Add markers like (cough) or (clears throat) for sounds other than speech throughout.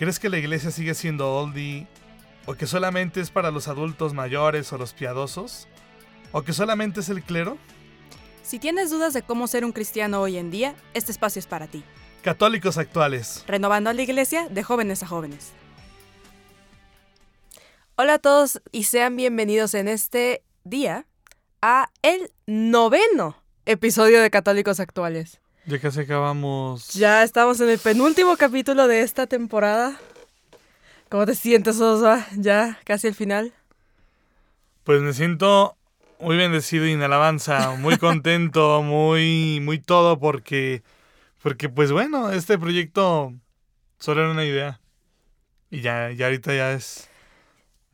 ¿Crees que la iglesia sigue siendo oldie? ¿O que solamente es para los adultos mayores o los piadosos? ¿O que solamente es el clero? Si tienes dudas de cómo ser un cristiano hoy en día, este espacio es para ti. Católicos actuales. Renovando a la iglesia de jóvenes a jóvenes. Hola a todos y sean bienvenidos en este día a el noveno episodio de Católicos Actuales. Ya casi acabamos. Ya estamos en el penúltimo capítulo de esta temporada. ¿Cómo te sientes, Osa? Ya casi el final. Pues me siento muy bendecido y en alabanza, muy contento, (laughs) muy, muy todo porque, porque pues bueno, este proyecto solo era una idea y ya, ya ahorita ya es,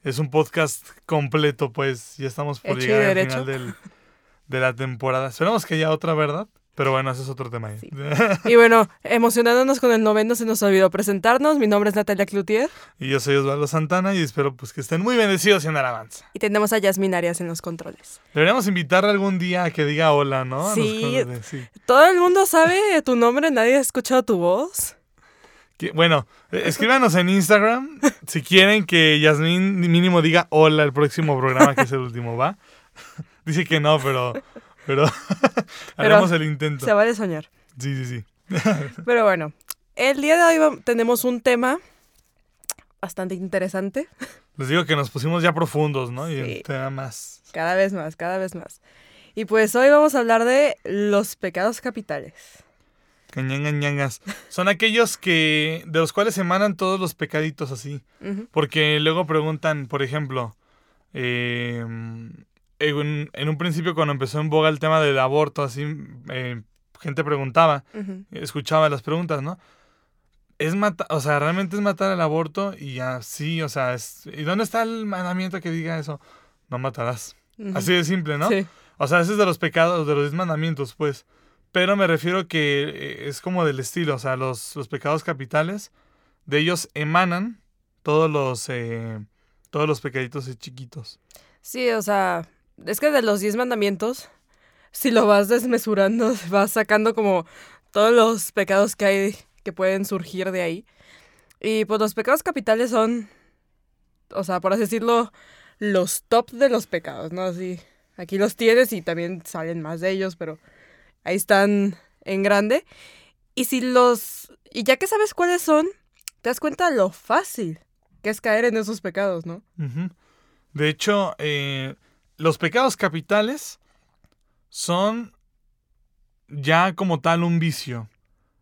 es un podcast completo, pues ya estamos por Hecho llegar al final del, de la temporada. Esperamos que haya otra, ¿verdad? Pero bueno, ese es otro tema. ahí. Sí. Y bueno, emocionándonos con el noveno, se nos olvidó presentarnos. Mi nombre es Natalia Cloutier y yo soy Osvaldo Santana y espero pues que estén muy bendecidos y en alabanza. y tenemos a Yasmin Arias en los controles. Deberíamos invitarle algún día a que diga hola, ¿no? Sí. Todo el mundo sabe tu nombre, nadie ha escuchado tu voz. Que- bueno, eh, escríbanos en Instagram si quieren que Yasmín mínimo diga hola el próximo programa, que es el último, ¿va? (laughs) Dice que no, pero, pero (laughs) haremos el intento. Se vale soñar. Sí, sí, sí. (laughs) Pero bueno, el día de hoy tenemos un tema bastante interesante. Les digo que nos pusimos ya profundos, ¿no? Y el tema más. Cada vez más, cada vez más. Y pues hoy vamos a hablar de los pecados capitales. Cañangañangas. Son aquellos que. de los cuales emanan todos los pecaditos así. Porque luego preguntan, por ejemplo, eh, en, en un principio cuando empezó en boga el tema del aborto, así, eh, gente preguntaba, escuchaba las preguntas, ¿no? Es matar, o sea, realmente es matar el aborto y así, o sea, es, ¿y dónde está el mandamiento que diga eso? No matarás. Así de simple, ¿no? Sí. O sea, ese es de los pecados, de los diez mandamientos, pues. Pero me refiero que eh, es como del estilo, o sea, los, los pecados capitales, de ellos emanan todos los, eh, todos los pecaditos chiquitos. Sí, o sea, es que de los diez mandamientos, si lo vas desmesurando, (laughs) vas sacando como todos los pecados que hay que pueden surgir de ahí. Y pues los pecados capitales son, o sea, por así decirlo, los top de los pecados, ¿no? Así, aquí los tienes y también salen más de ellos, pero ahí están en grande. Y si los, y ya que sabes cuáles son, te das cuenta lo fácil que es caer en esos pecados, ¿no? De hecho, eh, los pecados capitales son ya como tal un vicio.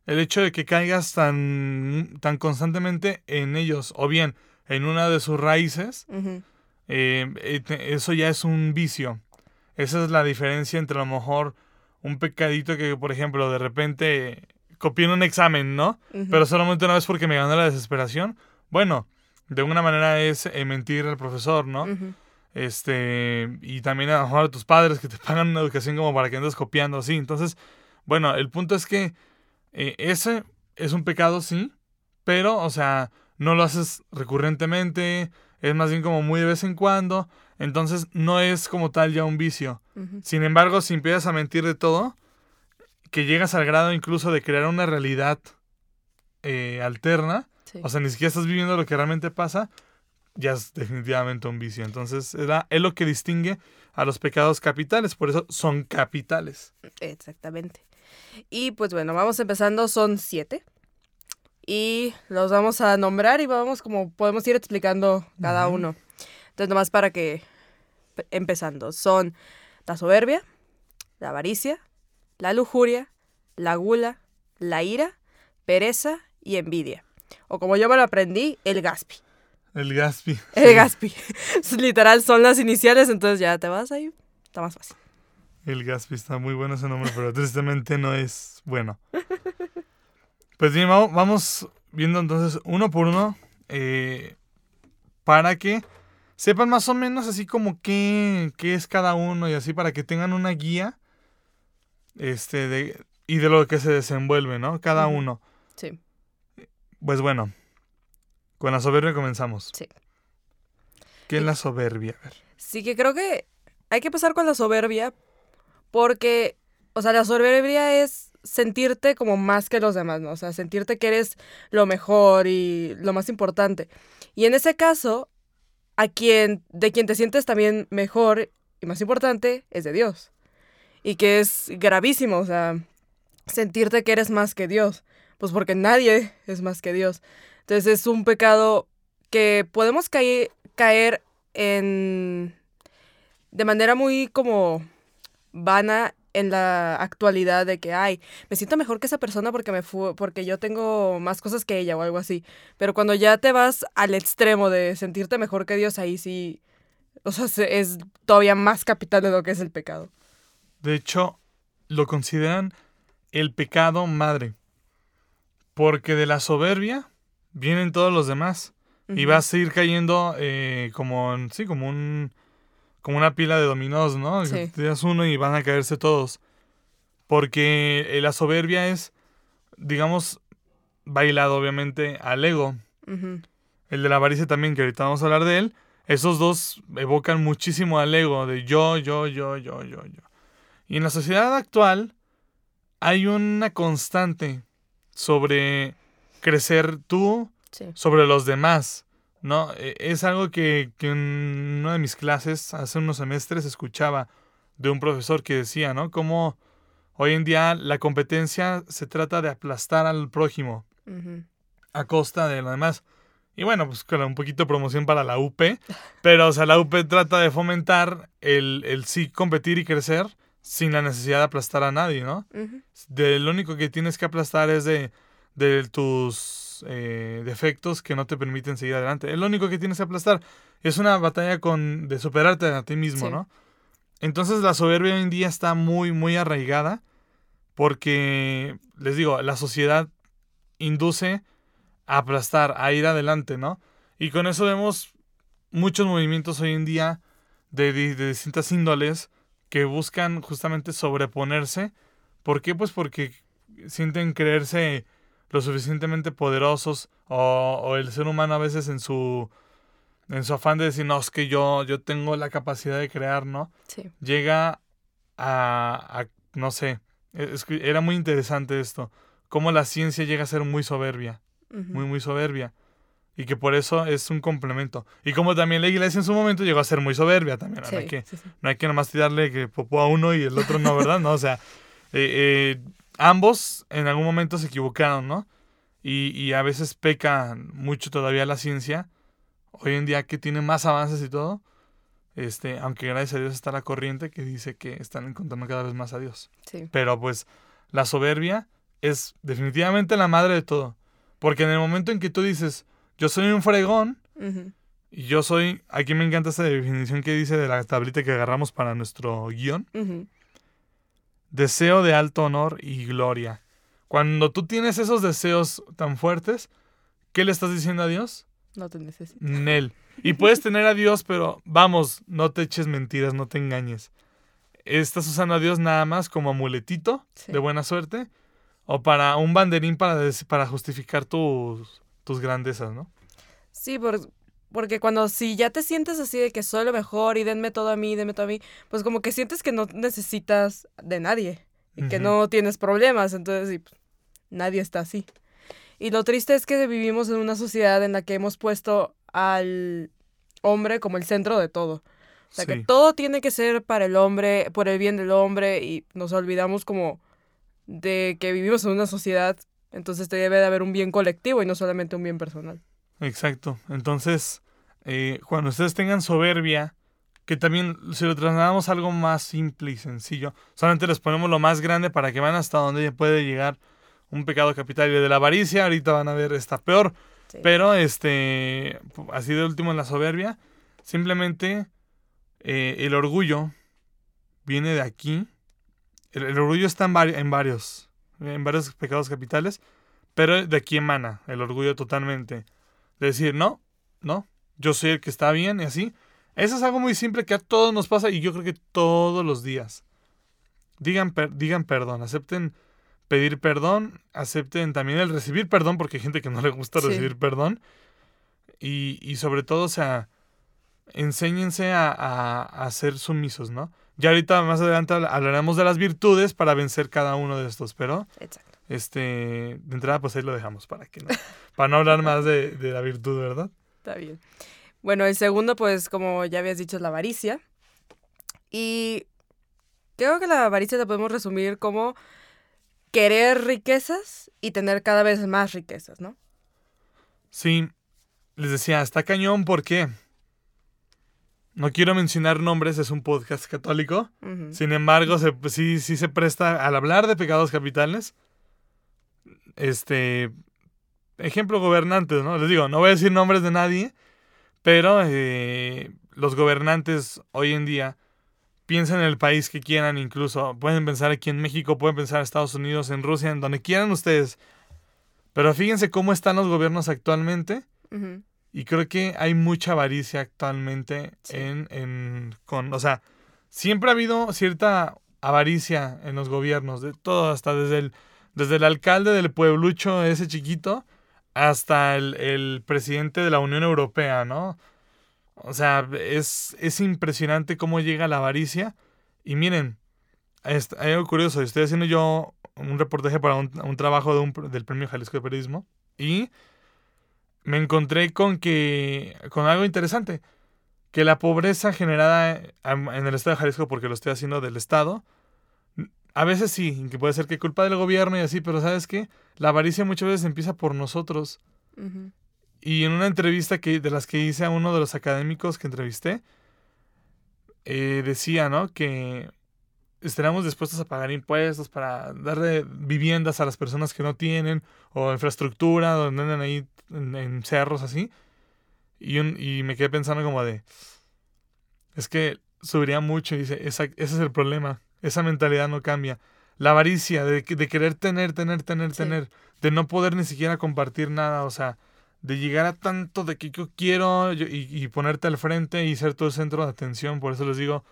El hecho de que caigas tan, tan constantemente en ellos, o bien en una de sus raíces, eh, eh, eso ya es un vicio. Esa es la diferencia entre a lo mejor un pecadito que, por ejemplo, de repente copié en un examen, ¿no? Pero solamente una vez porque me ganó la desesperación. Bueno, de alguna manera es eh, mentir al profesor, ¿no? Este, y también a lo mejor a tus padres que te (laughs) pagan una educación como para que andes copiando así. Entonces, bueno, el punto es que eh, ese es un pecado, sí, pero, o sea, no lo haces recurrentemente, es más bien como muy de vez en cuando, entonces no es como tal ya un vicio. Sin embargo, si empiezas a mentir de todo, que llegas al grado incluso de crear una realidad eh, alterna, Sí. o sea, ni siquiera estás viviendo lo que realmente pasa, ya es definitivamente un vicio. Entonces, es, la- es lo que distingue a los pecados capitales, por eso son capitales. Exactamente. Y pues bueno, vamos empezando, son siete. Y los vamos a nombrar y vamos como podemos ir explicando cada uno. Entonces, nomás para que pe- empezando, son la soberbia, la avaricia, la lujuria, la gula, la ira, pereza y envidia. O como yo me lo aprendí, el gaspi. El Gaspi. El gaspi. (laughs) Literal son las iniciales, entonces ya te vas ahí. Está más fácil. El Gaspi está muy bueno ese nombre, pero tristemente no es bueno. (laughs) Pues bien, vamos, viendo entonces uno por uno eh, para que sepan más o menos así como qué, qué es cada uno y así para que tengan una guía este de, y de lo que se desenvuelve, ¿no? Cada uno. Sí, Pues bueno, con la soberbia comenzamos. sí. ¿Qué es la soberbia? A ver. Sí que creo que hay que empezar con la soberbia porque, o sea, la soberbia es sentirte como más que los demás, ¿no? O sea, sentirte que eres lo mejor y lo más importante. Y en ese caso, a quien, de quien te sientes también mejor y más importante es de Dios. Y que es gravísimo, o sea, sentirte que eres más que Dios. Pues porque nadie es más que Dios. Entonces es un pecado que podemos caer, caer en de manera muy como vana en la actualidad de que ay me siento mejor que esa persona porque me fu porque yo tengo más cosas que ella o algo así pero cuando ya te vas al extremo de sentirte mejor que Dios ahí sí o sea se- es todavía más capital de lo que es el pecado De hecho, lo consideran el pecado madre. Porque de la soberbia vienen todos los demás. Y Ujú. vas a ir cayendo eh, como, sí, como un como una pila de dominós, ¿no? Sí. Te das uno y van a caerse todos. Porque eh, la soberbia es, digamos, bailado obviamente al ego. El de la avaricia también, que ahorita vamos a hablar de él. Esos dos evocan muchísimo al ego de yo, yo, yo, yo, yo, yo. Y en la sociedad actual hay una constante sobre crecer tú, sí sobre los demás, ¿no? E- Es algo que, que en una de mis clases hace unos semestres escuchaba de un profesor que decía, ¿no? Como hoy en día la competencia se trata de aplastar al prójimo a costa de lo demás. Y bueno, pues con un poquito de promoción para la UP, pero o sea, la UP trata de fomentar el, el sí competir y crecer sin la necesidad de aplastar a nadie, ¿no? De lo único que tienes que aplastar es de, de tus eh, defectos que no te permiten seguir adelante. Es lo único que tienes que aplastar. Es una batalla con, de superarte a ti mismo, Sí. ¿no? Entonces la soberbia hoy en día está muy, muy arraigada porque, les digo, la sociedad induce a aplastar, a ir adelante, ¿no? Y con eso vemos muchos movimientos hoy en día de, di- de distintas índoles que buscan justamente sobreponerse. ¿Por qué? Pues porque sienten creerse lo suficientemente poderosos o, o el ser humano a veces en su en su afán de decir, no, es que yo, yo tengo la capacidad de crear, ¿no? sí llega a, a- no sé, es que era muy interesante esto, cómo la ciencia llega a ser muy soberbia, muy, muy soberbia, y que por eso es un complemento. Y como también la iglesia en su momento llegó a ser muy soberbia también, no, sí, hay que, sí. no hay que nomás tirarle que popó a uno y el otro no, ¿verdad? No, o sea, (laughs) eh, eh, ambos en algún momento se equivocaron, ¿no? Y, y a veces peca mucho todavía la ciencia, hoy en día que tiene más avances y todo, este, aunque gracias a Dios está la corriente que dice que están encontrando cada vez más a Dios. sí. Pero pues la soberbia es definitivamente la madre de todo. Porque en el momento en que tú dices, yo soy un fregón, Ujú. y yo soy, aquí me encanta esta definición que dice de la tablita que agarramos para nuestro guion, Ujú. Deseo de alto honor y gloria. Cuando tú tienes esos deseos tan fuertes, ¿qué le estás diciendo a Dios? no te necesito Nel. (laughs) Y puedes tener a Dios, pero vamos, no te eches mentiras, no te engañes. Estás usando a Dios nada más como amuletito Sí. de buena suerte o para un banderín para justificar tus, tus grandezas, ¿no? Sí, por- porque cuando si ya te sientes así de que soy lo mejor y denme todo a mí, denme todo a mí, pues como que sientes que no necesitas de nadie y que no tienes problemas, entonces sí, pues, nadie está así. Y lo triste es que vivimos en una sociedad en la que hemos puesto al hombre como el centro de todo. O sea, que todo tiene que ser para el hombre, por el bien del hombre y nos olvidamos como de que vivimos en una sociedad, entonces debe de haber un bien colectivo y no solamente un bien personal. Exacto. Entonces, eh, cuando ustedes tengan soberbia, que también si lo trasladamos a algo más simple y sencillo, solamente les ponemos lo más grande para que vean hasta dónde puede llegar un pecado capital. Y de la avaricia, ahorita van a ver, está peor. Sí. Pero, este, así de último en la soberbia, simplemente eh, el orgullo viene de aquí. El, el orgullo está en, vari- en varios, en varios pecados capitales, Pero de aquí emana el orgullo totalmente. De decir, no, no, yo soy el que está bien y así. Eso es algo muy simple que a todos nos pasa y yo creo que todos los días. Digan, digan perdón, acepten pedir perdón, acepten también el recibir perdón, porque hay gente que no le gusta recibir perdón. Y, y, sobre todo, o sea, enséñense a, a, ser sumisos, ¿no? Ya ahorita más adelante hablaremos de las virtudes para vencer cada uno de estos, pero... Exacto. Este, de entrada, pues ahí lo dejamos para que no, para no hablar más de, de la virtud, ¿verdad? Está bien. Bueno, el segundo, pues, como ya habías dicho, es la avaricia. Y creo que la avaricia la podemos resumir como querer riquezas y tener cada vez más riquezas, ¿no? Sí, les decía, está cañón, ¿por qué? No quiero mencionar nombres, es un podcast católico. Sin embargo, sí, sí se presta al hablar de pecados capitales. Este. Ejemplo, gobernantes, ¿no? Les digo, no voy a decir nombres de nadie, pero eh, los gobernantes hoy en día piensan en el país que quieran, incluso pueden pensar aquí en México, pueden pensar en Estados Unidos, en Rusia, en donde quieran ustedes. Pero fíjense cómo están los gobiernos actualmente. Y creo que hay mucha avaricia actualmente en, en, con, o sea, siempre ha habido cierta avaricia en los gobiernos, de todo, hasta desde el, desde el alcalde del pueblucho, ese chiquito, hasta el, el presidente de la Unión Europea, ¿no? O sea, es, es impresionante cómo llega la avaricia. Y miren, hay algo curioso. Estoy haciendo yo un reportaje para un, trabajo de un, del Premio Jalisco de Periodismo. Y me encontré con que. con algo interesante. Que la pobreza generada en el estado de Jalisco, porque lo estoy haciendo del estado, a veces sí, que puede ser que culpa del gobierno y así, pero ¿sabes qué? La avaricia muchas veces empieza por nosotros. Y en una entrevista que, de las que hice a uno de los académicos que entrevisté, eh, decía, ¿no? Que estaríamos dispuestos a pagar impuestos para darle viviendas a las personas que no tienen, o infraestructura, donde andan ahí en, cerros así. Y, y me quedé pensando como de, es que subiría mucho y dice, ese es el problema, esa mentalidad no cambia. La avaricia de, de querer tener, tener, tener, tener, de no poder ni siquiera compartir nada, o sea, de llegar a tanto de que yo quiero y, ponerte al frente y ser todo el centro de atención. Por eso les digo,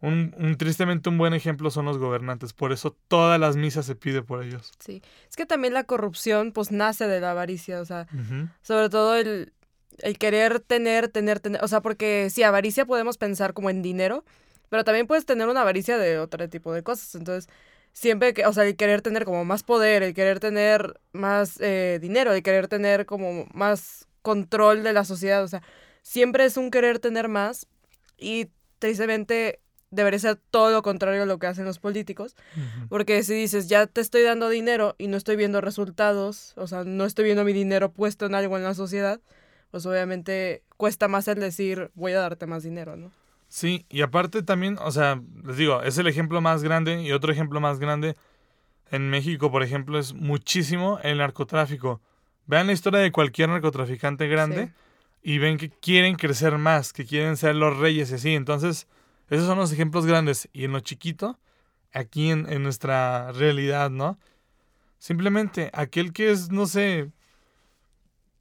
un, un, tristemente un buen ejemplo son los gobernantes. Por eso todas las misas se pide por ellos. Sí, es que también la corrupción pues nace de la avaricia, o sea, sobre todo el, el querer tener, tener, tener, o sea, porque si avaricia podemos pensar como en dinero, pero también puedes tener una avaricia de otro tipo de cosas. Entonces, siempre que, o sea, el querer tener como más poder, el querer tener más eh, dinero, el querer tener como más control de la sociedad, o sea, siempre es un querer tener más y tristemente debería ser todo lo contrario a lo que hacen los políticos, porque si dices, ya te estoy dando dinero y no estoy viendo resultados, o sea, no estoy viendo mi dinero puesto en algo en la sociedad, pues obviamente cuesta más el decir, voy a darte más dinero, ¿no? Sí, y aparte también, o sea, les digo, es el ejemplo más grande y otro ejemplo más grande en México, por ejemplo, es muchísimo el narcotráfico. Vean la historia de cualquier narcotraficante grande y ven que quieren crecer más, que quieren ser los reyes y así. Entonces, esos son los ejemplos grandes. Y en lo chiquito, aquí en, en nuestra realidad, ¿no? Simplemente aquel que es, no sé,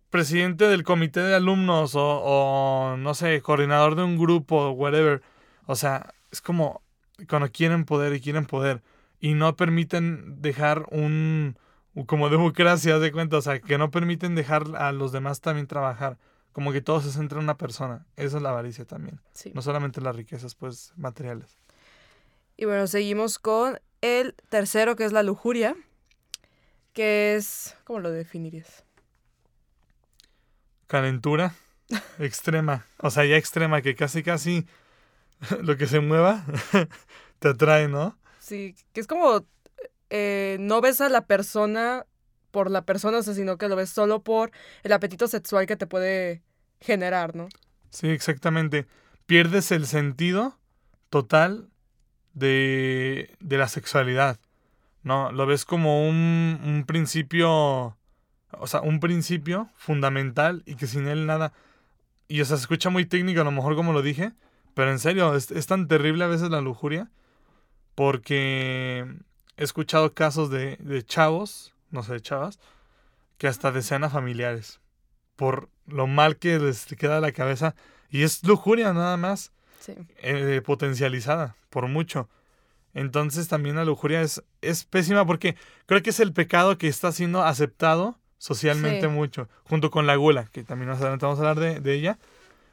presidente del comité de alumnos o, no sé, coordinador de un grupo, whatever. O sea, es como cuando quieren poder y quieren poder y no permiten dejar un, como democracia, de cuenta, o sea, que no permiten dejar a los demás también trabajar. Como que todo se centra en una persona. Esa es la avaricia también. No solamente las riquezas, pues, materiales. Y bueno, seguimos con el tercero, que es la lujuria, que es, ¿cómo lo definirías? Calentura extrema. O sea, ya extrema, que casi, casi (laughs) lo que se mueva (laughs) te atrae, ¿no? Sí, que es como eh, no ves a la persona por la persona, o sea, sino que lo ves solo por el apetito sexual que te puede generar, ¿no? Sí, exactamente. Pierdes el sentido total de, de la sexualidad, ¿no? Lo ves como un, un principio o sea, un principio fundamental y que sin él nada. Y o sea, se escucha muy técnico a lo mejor como lo dije, pero en serio, es, tan terrible a veces la lujuria porque he escuchado casos de, de chavos, no sé, de chavas, que hasta desean a familiares. Por lo mal que les queda la cabeza. Y es lujuria nada más. Sí. eh, potencializada, por mucho. Entonces también la lujuria es, es pésima porque creo que es el pecado que está siendo aceptado socialmente Sí. mucho, junto con la gula, que también más adelante vamos a hablar de, de ella.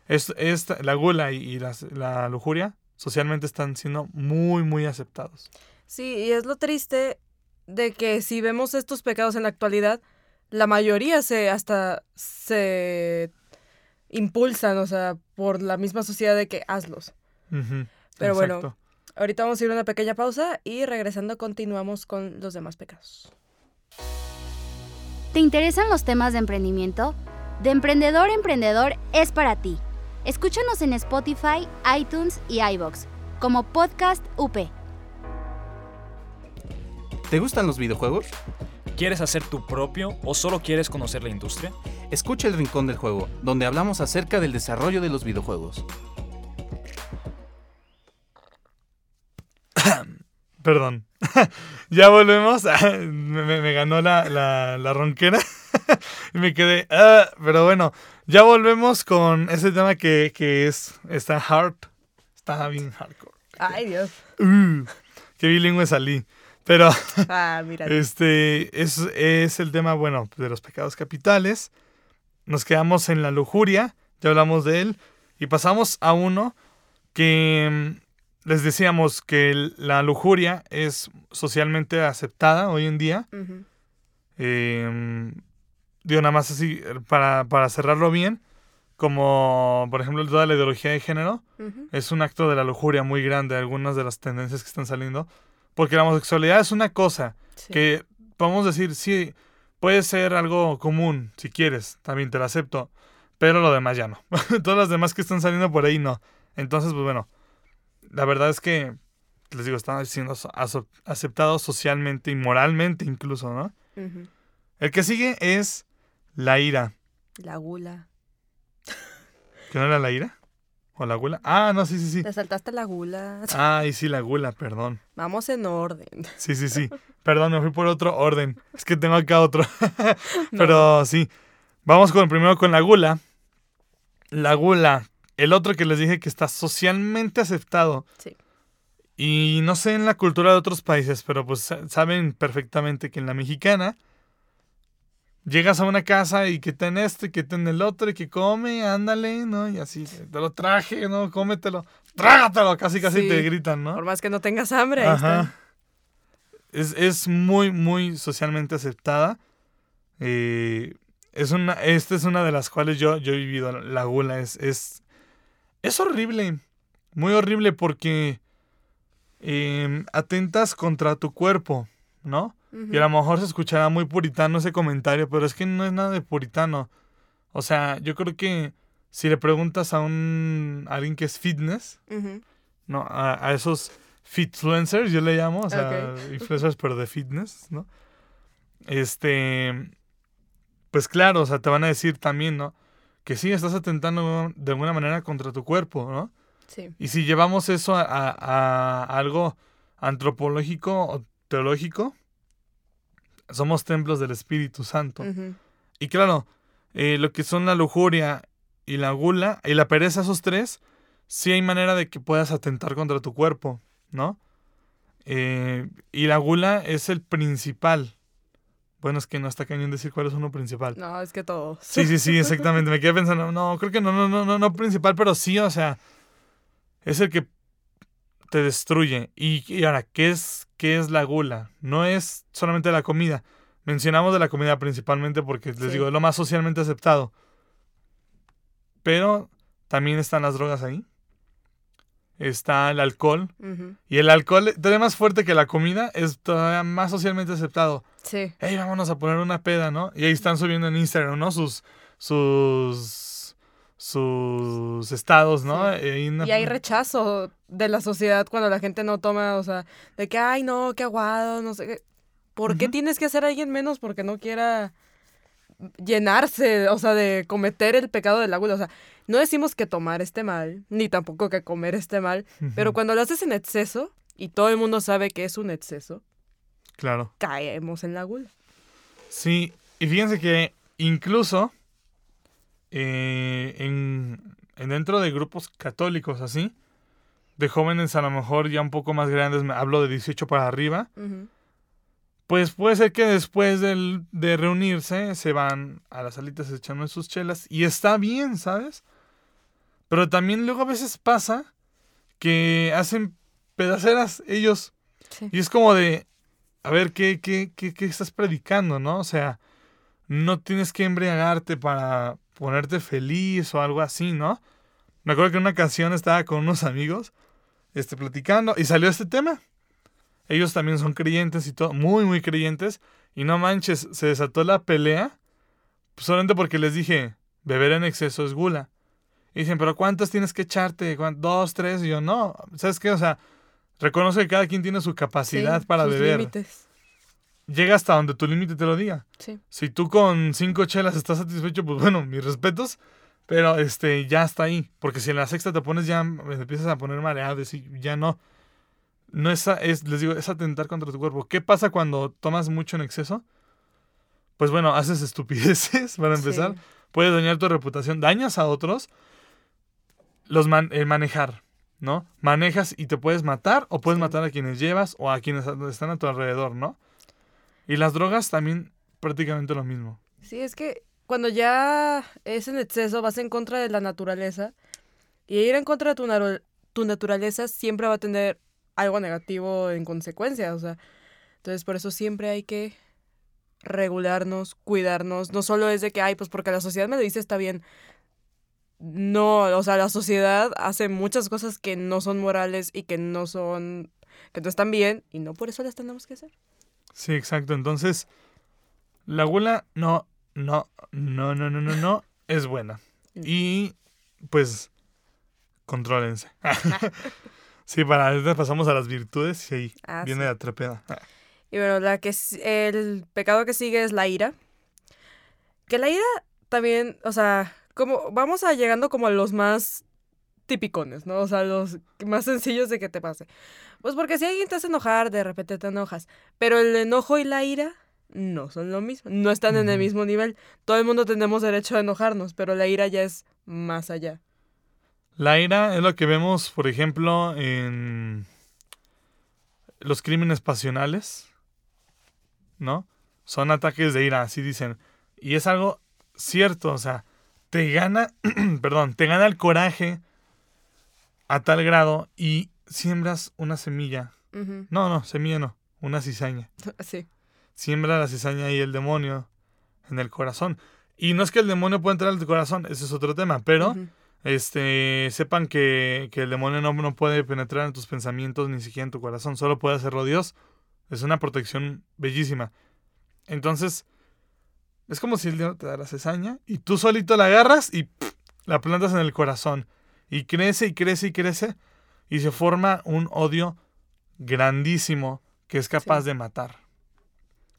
Es, la gula y, y las- la lujuria socialmente están siendo muy, muy aceptados. Sí, y es lo triste de que si vemos estos pecados en la actualidad, la mayoría se hasta se impulsan, o sea, por la misma sociedad de que hazlos. Pero bueno, ahorita vamos a ir a una pequeña pausa y regresando continuamos con los demás pecados. ¿Te interesan los temas de emprendimiento? De Emprendedor a Emprendedor es para ti. Escúchanos en Spotify, iTunes y iBox como Podcast UP. ¿Te gustan los videojuegos? ¿Quieres hacer tu propio o solo quieres conocer la industria? Escucha el Rincón del Juego, donde hablamos acerca del desarrollo de los videojuegos. (coughs) Perdón. (laughs) ya volvemos. (laughs) me, me- me ganó la, la, la ronquera. (laughs) y me quedé. "Ah", pero bueno, ya volvemos con ese tema que, que es. Está hard. Está bien hardcore. Ay, Dios. Uh, qué bilingüe salí. Pero Ah, mira. este es, es el tema, bueno, de los pecados capitales. Nos quedamos en la lujuria, ya hablamos de él. Y pasamos a uno que les decíamos que la lujuria es socialmente aceptada hoy en día. Eh, digo, nada más así, para, para cerrarlo bien, como por ejemplo toda la ideología de género, es un acto de la lujuria muy grande, algunas de las tendencias que están saliendo. Porque la homosexualidad es una cosa Sí. que podemos decir, sí, puede ser algo común, si quieres, también te lo acepto, pero lo demás ya no. (laughs) Todas las demás que están saliendo por ahí no. Entonces, pues bueno, la verdad es que, les digo, están siendo aceptados socialmente y moralmente incluso, ¿no? El que sigue es la ira. La gula. ¿Que no era la ira? ¿O la gula? Ah, no, sí, sí, sí. Te saltaste la gula. Ay, sí, la gula, perdón. Vamos en orden. Sí, sí, sí. Perdón, me fui por otro orden. Es que tengo acá otro. (laughs) Pero sí. Vamos con primero con la gula. La gula. El otro que les dije que está socialmente aceptado. Sí. Y no sé en la cultura de otros países, pero pues sa- saben perfectamente que en la mexicana llegas a una casa y que ten esto y que ten el otro y que come, ándale, ¿no? Y así, te lo traje, ¿no? Cómetelo. Trágatelo, casi casi Sí. te gritan, ¿no? Por más que no tengas hambre, ahí Ajá. está. Es, es muy, muy socialmente aceptada. Eh, es una, esta es una de las cuales yo, yo he vivido, la gula. Es, es, es horrible, muy horrible porque eh, atentas contra tu cuerpo, ¿no? Y a lo mejor se escuchará muy puritano ese comentario, pero es que no es nada de puritano. O sea, yo creo que si le preguntas a un a alguien que es fitness, no, a, a esos fitfluencers, yo le llamo, o sea, influencers pero de fitness, ¿no? Este, pues claro, o sea, te van a decir también, ¿no? Que sí, estás atentando de alguna manera contra tu cuerpo, ¿no? Sí. Y si llevamos eso a, a- a algo antropológico o teológico, somos templos del Espíritu Santo. Y claro, eh, lo que son la lujuria y la gula y la pereza, esos tres, sí hay manera de que puedas atentar contra tu cuerpo, ¿no? Eh, y la gula es el principal. Bueno, es que no está cañón decir cuál es uno principal. No, es que todos. Sí, sí, sí, (laughs) exactamente. Me quedé pensando, no, creo que no, no, no, no, no principal, pero sí, o sea, es el que te destruye. Y, y ahora, ¿qué es, ¿qué es la gula? No es solamente la comida. Mencionamos de la comida principalmente porque, les Sí. digo, es lo más socialmente aceptado. Pero también están las drogas ahí. Está el alcohol. Y el alcohol, todavía más fuerte que la comida, es todavía más socialmente aceptado Sí. hey, vámonos a poner una peda, ¿no? Y ahí están subiendo en Instagram, ¿no? Sus, sus, sus estados, ¿no? Sí. Eh, una- Y hay rechazo de la sociedad cuando la gente no toma, o sea, de que, ay, no, qué aguado, no sé qué. ¿Por qué tienes que hacer a alguien menos porque no quiera llenarse, o sea, de cometer el pecado de la gula? O sea, no decimos que tomar esté mal, ni tampoco que comer esté mal, pero cuando lo haces en exceso, y todo el mundo sabe que es un exceso, Claro. caemos en la gula. Sí, Y fíjense que incluso eh, en, en dentro de grupos católicos así, de jóvenes a lo mejor ya un poco más grandes, me- hablo de 18 para arriba, pues puede ser que después del- de reunirse se van a las salitas echando sus chelas y está bien, ¿sabes? Pero también luego a veces pasa que hacen pedaceras ellos Sí. y es como de, a ver, ¿qué, qué, qué, qué estás predicando, no? O sea, no tienes que embriagarte para ponerte feliz o algo así, ¿no? Me acuerdo que en una ocasión estaba con unos amigos, este, platicando y salió este tema. Ellos también son creyentes y todo, muy, muy creyentes. Y no manches, se desató la pelea pues, solamente porque les dije, beber en exceso es gula. Y dicen, pero ¿cuántas tienes que echarte? ¿Cuán- ¿Dos, tres? Y yo, no, ¿sabes qué? O sea, reconozco que cada quien tiene su capacidad Sí, para sus beber. límites. Llega hasta donde tu límite te lo diga. Sí. Si tú con cinco chelas estás satisfecho, pues bueno, mis respetos. Pero este, ya está ahí. Porque si en la sexta te pones ya, empiezas a poner mareado, y ya no. No es, es, les digo, es atentar contra tu cuerpo. ¿Qué pasa cuando tomas mucho en exceso? Pues bueno, haces estupideces (laughs) para empezar. Sí. Puedes dañar tu reputación. Dañas a otros. Los man- el manejar, ¿no? Manejas y te puedes matar o puedes Sí. matar a quienes llevas o a quienes están a tu alrededor, ¿no? Y las drogas también prácticamente lo mismo. Sí, es que cuando ya es en exceso, vas en contra de la naturaleza. Y ir en contra de tu, tu naturaleza siempre va a tener algo negativo en consecuencia. O sea, entonces por eso siempre hay que regularnos, cuidarnos. No solo es de que, ay, pues porque la sociedad me lo dice, está bien. No, o sea, la sociedad hace muchas cosas que no son morales y que no son, que no están bien y no por eso las tenemos que hacer. Sí, exacto. Entonces, la gula no, no, no, no, no, no, no es buena. Y pues, contrólense. (laughs) (laughs) sí, para ahorita pasamos a las virtudes y ahí Ah, viene sí. la trepeda. (laughs) Y bueno, la que el pecado que sigue es la ira. Que la ira también, o sea, como vamos a llegando como a los más tipicones, ¿no? O sea, los más sencillos de que te pase. Pues porque si alguien te hace enojar, de repente te enojas. Pero el enojo y la ira no son lo mismo, no están en el mismo nivel. Todo el mundo tenemos derecho a enojarnos, pero la ira ya es más allá. La ira es lo que vemos, por ejemplo, en los crímenes pasionales, ¿no? Son ataques de ira, así dicen. Y es algo cierto, o sea, te gana, (clears throat) perdón, te gana el coraje a tal grado y siembras una semilla. No, no, semilla no, una cizaña. (laughs) Sí. Siembra la cizaña y el demonio en el corazón. Y no es que el demonio pueda entrar al corazón, ese es otro tema, pero este, sepan que, que el demonio no, no puede penetrar en tus pensamientos ni siquiera en tu corazón, solo puede hacerlo Dios. Es una protección bellísima. Entonces, es como si el diablo te da la cizaña y tú solito la agarras y la plantas en el corazón. Y crece y crece y crece y se forma un odio grandísimo que es capaz Sí. de matar.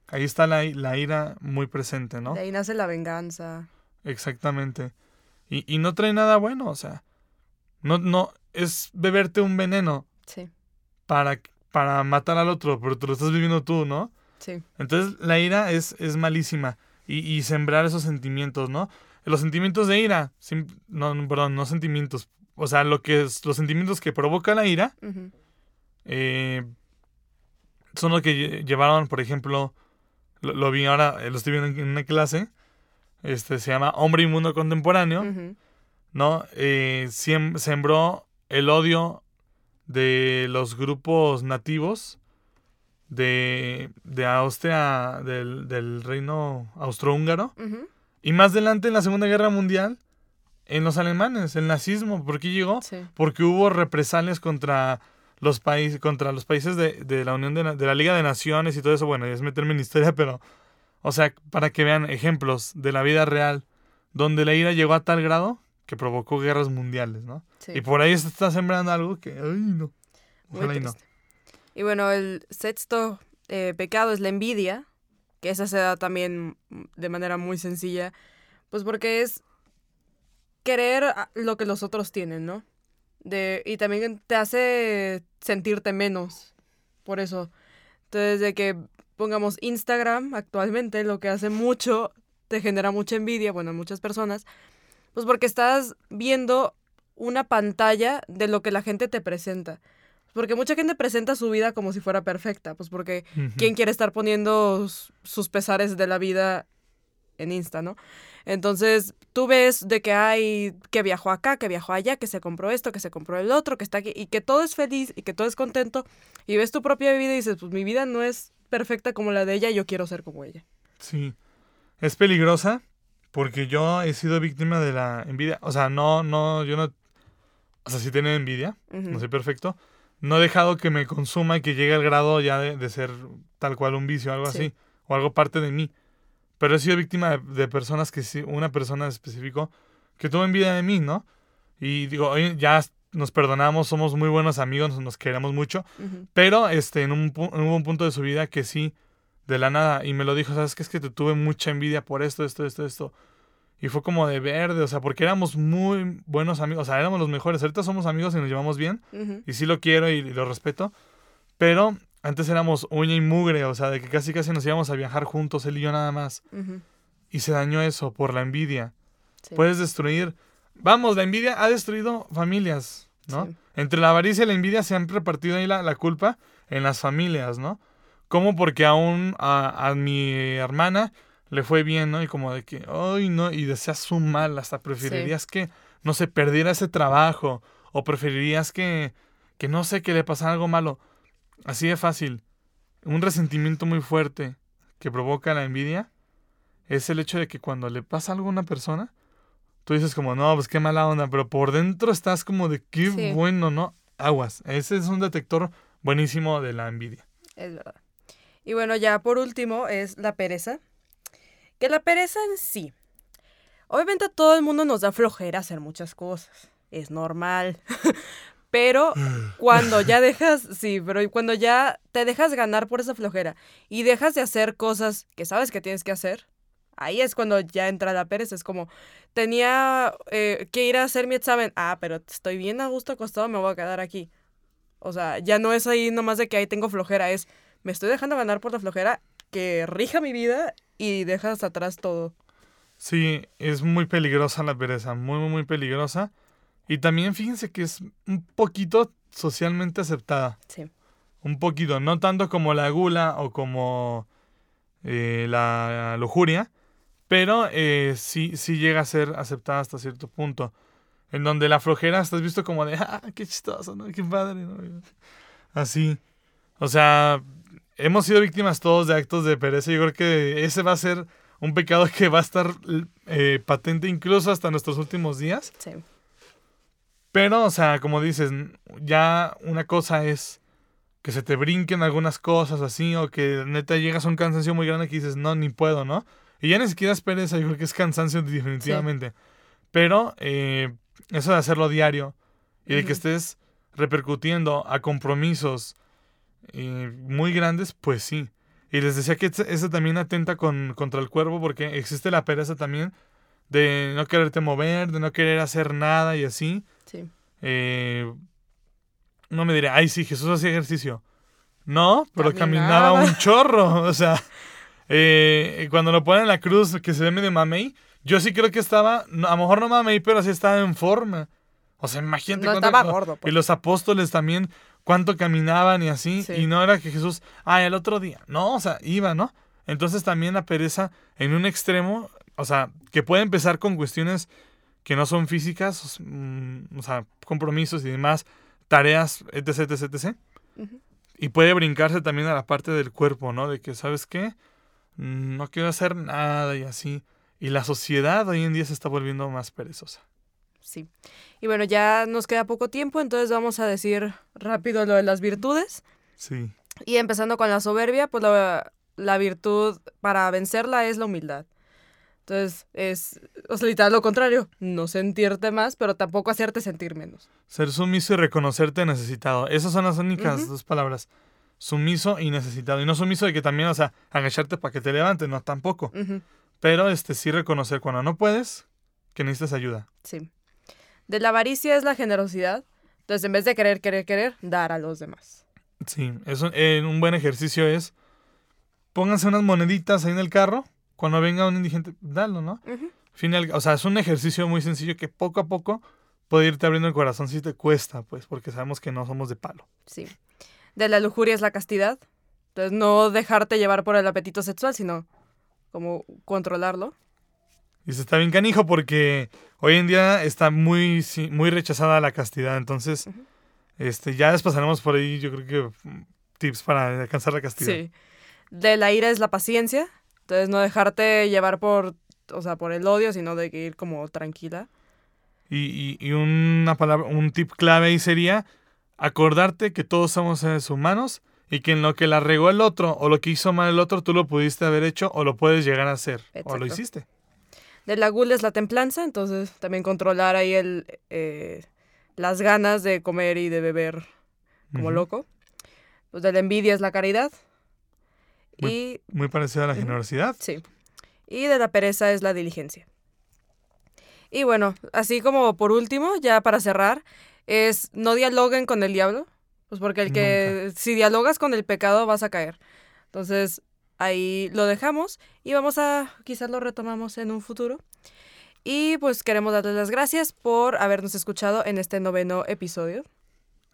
Ahí está la, la ira muy presente, ¿no? De ahí nace la venganza. Exactamente. Y, y no trae nada bueno, o sea. No, no, es beberte un veneno Sí, para, para matar al otro, pero te lo estás viviendo tú, ¿no? sí. Entonces la ira es, es malísima. Y, y sembrar esos sentimientos, ¿no? Los sentimientos de ira, sim- no, perdón, no sentimientos. O sea, lo que es, los sentimientos que provoca la ira eh, son lo que lle- llevaron, por ejemplo, lo, lo vi ahora, eh, lo estoy viendo en- una clase, este se llama Hombre y Mundo Contemporáneo. ¿no? Eh, sembró el odio de los grupos nativos de, de Austria, del, del reino austrohúngaro, Ujú, y más adelante en la Segunda Guerra Mundial, en los alemanes, el nazismo. ¿Por qué llegó? Sí. Porque hubo represalias contra los países, contra los países de, de la Unión de, de la Liga de Naciones y todo eso. Bueno, es meterme en historia, pero, o sea, para que vean ejemplos de la vida real, donde la ira llegó a tal grado que provocó guerras mundiales, ¿no? sí. Y por ahí se está sembrando algo que, ay, no. Ojalá y no. Y bueno, el sexto eh, pecado es la envidia, que esa se da también de manera muy sencilla, pues porque es querer lo que los otros tienen, ¿no? De, y también te hace sentirte menos, por eso. Entonces, de que pongamos Instagram actualmente, lo que hace mucho, te genera mucha envidia, bueno, en muchas personas, pues porque estás viendo una pantalla de lo que la gente te presenta. Porque mucha gente presenta su vida como si fuera perfecta, pues porque Ujú. ¿quién quiere estar poniendo sus pesares de la vida en Insta, no? Entonces, tú ves de que hay, que viajó acá, que viajó allá, que se compró esto, que se compró el otro, que está aquí, y que todo es feliz y que todo es contento, y ves tu propia vida y dices, pues mi vida no es perfecta como la de ella, yo quiero ser como ella. Sí. Es peligrosa porque yo he sido víctima de la envidia. O sea, no, no, yo no. O sea, sí tengo envidia, no soy perfecto. No he dejado que me consuma y que llegue al grado ya de, de ser tal cual un vicio o algo Sí. así. O algo parte de mí. Pero he sido víctima de, de personas que sí, una persona en específico que tuvo envidia de mí, ¿no? Y digo, oye, ya nos perdonamos, somos muy buenos amigos, nos queremos mucho. Pero este, en un, hubo un punto de su vida que sí, de la nada, y me lo dijo, ¿sabes qué? Es que te tuve mucha envidia por esto, esto, esto, esto. Y fue como de verde, o sea, porque éramos muy buenos amigos, o sea, éramos los mejores. Ahorita somos amigos y nos llevamos bien, y sí lo quiero y, lo respeto. Pero antes éramos uña y mugre, o sea, de que casi casi nos íbamos a viajar juntos, él y yo nada más. Ujú. Y se dañó eso por la envidia. Sí. Puedes destruir. Vamos, la envidia ha destruido familias, ¿no? Sí. Entre la avaricia y la envidia se han repartido ahí la, la culpa en las familias, ¿no? Como porque aún a, a mi hermana le fue bien, ¿no? Y como de que, ay, no, y deseas su mal, hasta preferirías que, no sé, perdiera ese trabajo, o preferirías que, que no sé, que le pasara algo malo. Así de fácil. Un resentimiento muy fuerte que provoca la envidia es el hecho de que cuando le pasa algo a una persona, tú dices como, no, pues qué mala onda, pero por dentro estás como de qué Sí. bueno, ¿no? Aguas. Ese es un detector buenísimo de la envidia. Es verdad. Y bueno, ya por último es la pereza. Que la pereza en sí. Obviamente a todo el mundo nos da flojera hacer muchas cosas. Es normal. (laughs) pero cuando ya (laughs) dejas, sí, pero cuando ya te dejas ganar por esa flojera y dejas de hacer cosas que sabes que tienes que hacer, ahí es cuando ya entra la pereza. Es como, tenía eh, que ir a hacer mi examen. Ah, pero estoy bien a gusto acostado, me voy a quedar aquí. O sea, ya no es ahí nomás de que ahí tengo flojera, es me estoy dejando ganar por la flojera que rija mi vida y dejas atrás todo. Sí, es muy peligrosa la pereza, muy, muy, muy peligrosa. Y también fíjense que es un poquito socialmente aceptada. Sí. Un poquito, no tanto como la gula o como eh, la lujuria, pero eh, sí, sí llega a ser aceptada hasta cierto punto. En donde la flojera estás visto como de, ah, qué chistoso, ¿no? Qué padre, ¿no? Así. O sea, hemos sido víctimas todos de actos de pereza. Yo creo que ese va a ser un pecado que va a estar eh, patente incluso hasta nuestros últimos días. Sí. Pero, o sea, como dices, ya una cosa es que se te brinquen algunas cosas así, o que neta llegas a un cansancio muy grande que dices, no, ni puedo, ¿no? Y ya ni siquiera es pereza, yo creo que es cansancio definitivamente. Pero eh, eso de hacerlo diario y de que estés repercutiendo a compromisos eh, muy grandes, pues sí. Y les decía que eso también atenta con, contra el cuerpo porque existe la pereza también de no quererte mover, de no querer hacer nada y así. Sí. Eh, no me diré, ay, sí, Jesús hacía ejercicio. No, pero Caminaba. caminaba un (laughs) chorro. O sea, eh, cuando lo ponen en la cruz, que se ve medio mamey, yo sí creo que estaba, a lo mejor no mamey, pero sí estaba en forma. O sea, imagínate. No cuánto- estaba gordo, pues. Y los apóstoles también, cuánto caminaban y así. Sí. Y no era que Jesús, ah, el otro día. No, o sea, iba, ¿no? Entonces también la pereza en un extremo, o sea, que puede empezar con cuestiones que no son físicas, o mm, sea, compromisos y demás, tareas, etc, etc, etc. Y puede brincarse también a la parte del cuerpo, ¿no? De que, ¿sabes qué? No quiero hacer nada y así. Y la sociedad hoy en día se está volviendo más perezosa. Sí. Y bueno, ya nos queda poco tiempo, entonces vamos a decir rápido lo de las virtudes. Sí. Y empezando con la soberbia, pues la, la virtud para vencerla es la humildad. Entonces, es, o sea, literal lo contrario, no sentirte más, pero tampoco hacerte sentir menos. Ser sumiso y reconocerte necesitado. Esas son las únicas dos palabras. Sumiso y necesitado. Y no sumiso de que también, o sea, agacharte para que te levantes, no, tampoco. Pero este sí reconocer cuando no puedes, que necesitas ayuda. Sí. De la avaricia es la generosidad. Entonces, en vez de querer, querer, querer, dar a los demás. Sí, eso, eh, un buen ejercicio es pónganse unas moneditas ahí en el carro. Cuando venga un indigente, dalo, ¿no? Final, o sea, es un ejercicio muy sencillo que poco a poco puede irte abriendo el corazón si te cuesta, pues, porque sabemos que no somos de palo. Sí. De la lujuria es la castidad. Entonces, no dejarte llevar por el apetito sexual, sino como controlarlo. Y se está bien canijo porque hoy en día está muy, muy rechazada la castidad. Entonces, este, ya les pasaremos por ahí, yo creo que mm, tips para alcanzar la castidad. Sí. De la ira es la paciencia. Entonces, no dejarte llevar por, o sea, por el odio, sino de que ir como tranquila. Y, y- y una palabra, un tip clave ahí sería acordarte que todos somos seres humanos y que en lo que la regó el otro o lo que hizo mal el otro, tú lo pudiste haber hecho o lo puedes llegar a hacer. O lo hiciste. De la gula es la templanza. Entonces, también controlar ahí el, eh, las ganas de comer y de beber como loco. Pues de la envidia es la caridad. Muy- Y Muy parecido a la generosidad. Sí. Y de la pereza es la diligencia. Y bueno, así como por último, ya para cerrar, es no dialoguen con el diablo, pues porque el que si dialogas con el pecado vas a caer. Entonces, ahí lo dejamos y vamos a quizás lo retomamos en un futuro. Y pues queremos darles las gracias por habernos escuchado en este noveno episodio.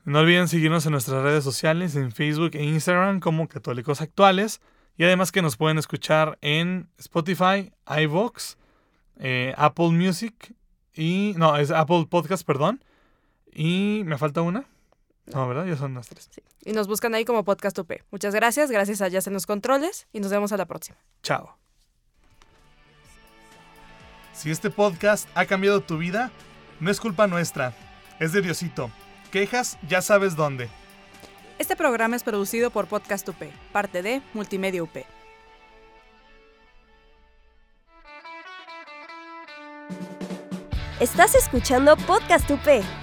No olviden seguirnos en nuestras redes sociales, en Facebook e Instagram como Católicos Actuales. Y además que nos pueden escuchar en Spotify, iVoox, eh, Apple Music y... No, es Apple Podcast, perdón. Y me falta una. No, ¿verdad? Ya son las tres. Y nos buscan ahí como Podcast UP. Muchas gracias, gracias a Jazz en los controles y nos vemos a la próxima. Chao. Si este podcast ha cambiado tu vida, no es culpa nuestra, es de Diosito. Quejas, ya sabes dónde. Este programa es producido por Podcast UP, parte de Multimedia UP. Estás escuchando Podcast UP.